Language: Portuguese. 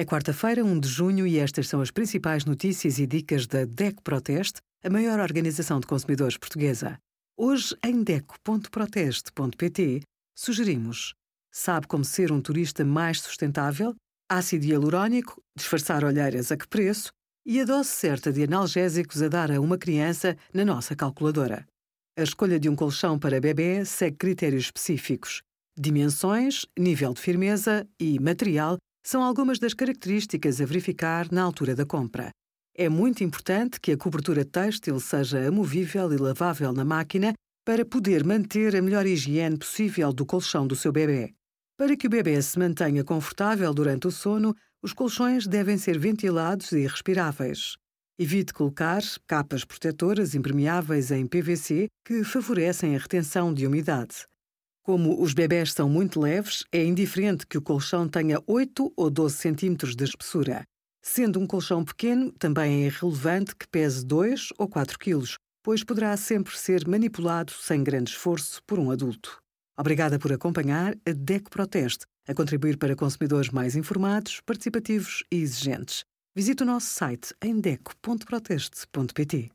É quarta-feira, 1 de junho, e estas são as principais notícias e dicas da DECO Proteste, a maior organização de consumidores portuguesa. Hoje, em DECO.proteste.pt, sugerimos: sabe como ser um turista mais sustentável? Ácido hialurónico, disfarçar olheiras a que preço? E a dose certa de analgésicos a dar a uma criança na nossa calculadora. A escolha de um colchão para bebê segue critérios específicos. Dimensões, nível de firmeza e material são algumas das características a verificar na altura da compra. É muito importante que a cobertura têxtil seja amovível e lavável na máquina para poder manter a melhor higiene possível do colchão do seu bebê. Para que o bebê se mantenha confortável durante o sono, os colchões devem ser ventilados e respiráveis. Evite colocar capas protetoras impermeáveis em PVC que favorecem a retenção de umidade. Como os bebés são muito leves, é indiferente que o colchão tenha 8 ou 12 centímetros de espessura. Sendo um colchão pequeno, também é irrelevante que pese 2 ou 4 quilos, pois poderá sempre ser manipulado sem grande esforço por um adulto. Obrigada por acompanhar a DECO Proteste, a contribuir para consumidores mais informados, participativos e exigentes. Visite o nosso site em deco.proteste.pt.